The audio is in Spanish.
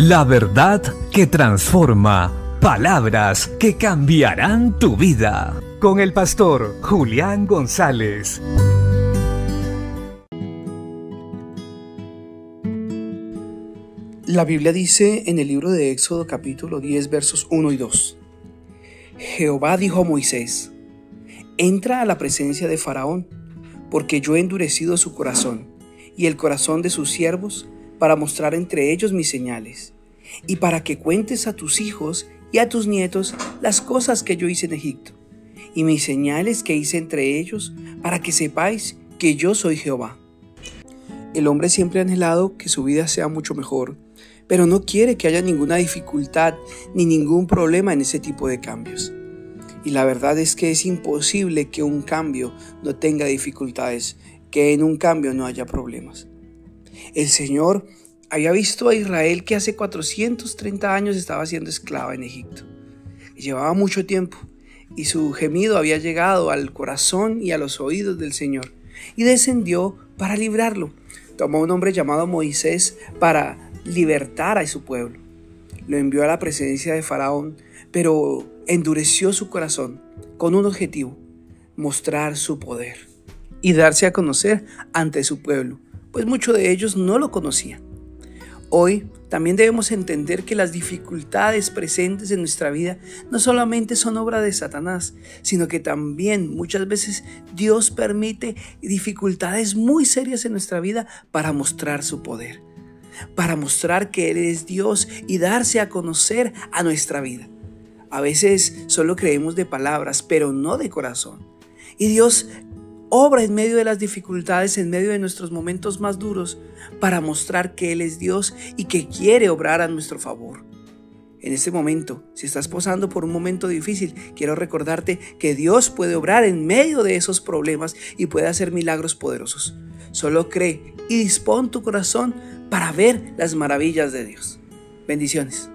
La verdad que transforma. Palabras que cambiarán tu vida. Con el pastor Julián González. La Biblia dice en el libro de Éxodo capítulo 10 versos 1 y 2. Jehová dijo a Moisés, entra a la presencia de Faraón, porque yo he endurecido su corazón y el corazón de sus siervos para mostrar entre ellos mis señales, y para que cuentes a tus hijos y a tus nietos las cosas que yo hice en Egipto, y mis señales que hice entre ellos, para que sepáis que yo soy Jehová. El hombre siempre ha anhelado que su vida sea mucho mejor, pero no quiere que haya ninguna dificultad ni ningún problema en ese tipo de cambios. Y la verdad es que es imposible que un cambio no tenga dificultades, que en un cambio no haya problemas. El Señor había visto a Israel que hace 430 años estaba siendo esclava en Egipto. Llevaba mucho tiempo y su gemido había llegado al corazón y a los oídos del Señor y descendió para librarlo. Tomó un hombre llamado Moisés para libertar a su pueblo. Lo envió a la presencia de Faraón, pero endureció su corazón con un objetivo, mostrar su poder y darse a conocer ante su pueblo pues muchos de ellos no lo conocían. Hoy también debemos entender que las dificultades presentes en nuestra vida no solamente son obra de Satanás, sino que también muchas veces Dios permite dificultades muy serias en nuestra vida para mostrar su poder, para mostrar que Él es Dios y darse a conocer a nuestra vida. A veces solo creemos de palabras, pero no de corazón. Y Dios obra en medio de las dificultades, en medio de nuestros momentos más duros, para mostrar que Él es Dios y que quiere obrar a nuestro favor. En este momento, si estás posando por un momento difícil, quiero recordarte que Dios puede obrar en medio de esos problemas y puede hacer milagros poderosos. Solo cree y dispón tu corazón para ver las maravillas de Dios. Bendiciones.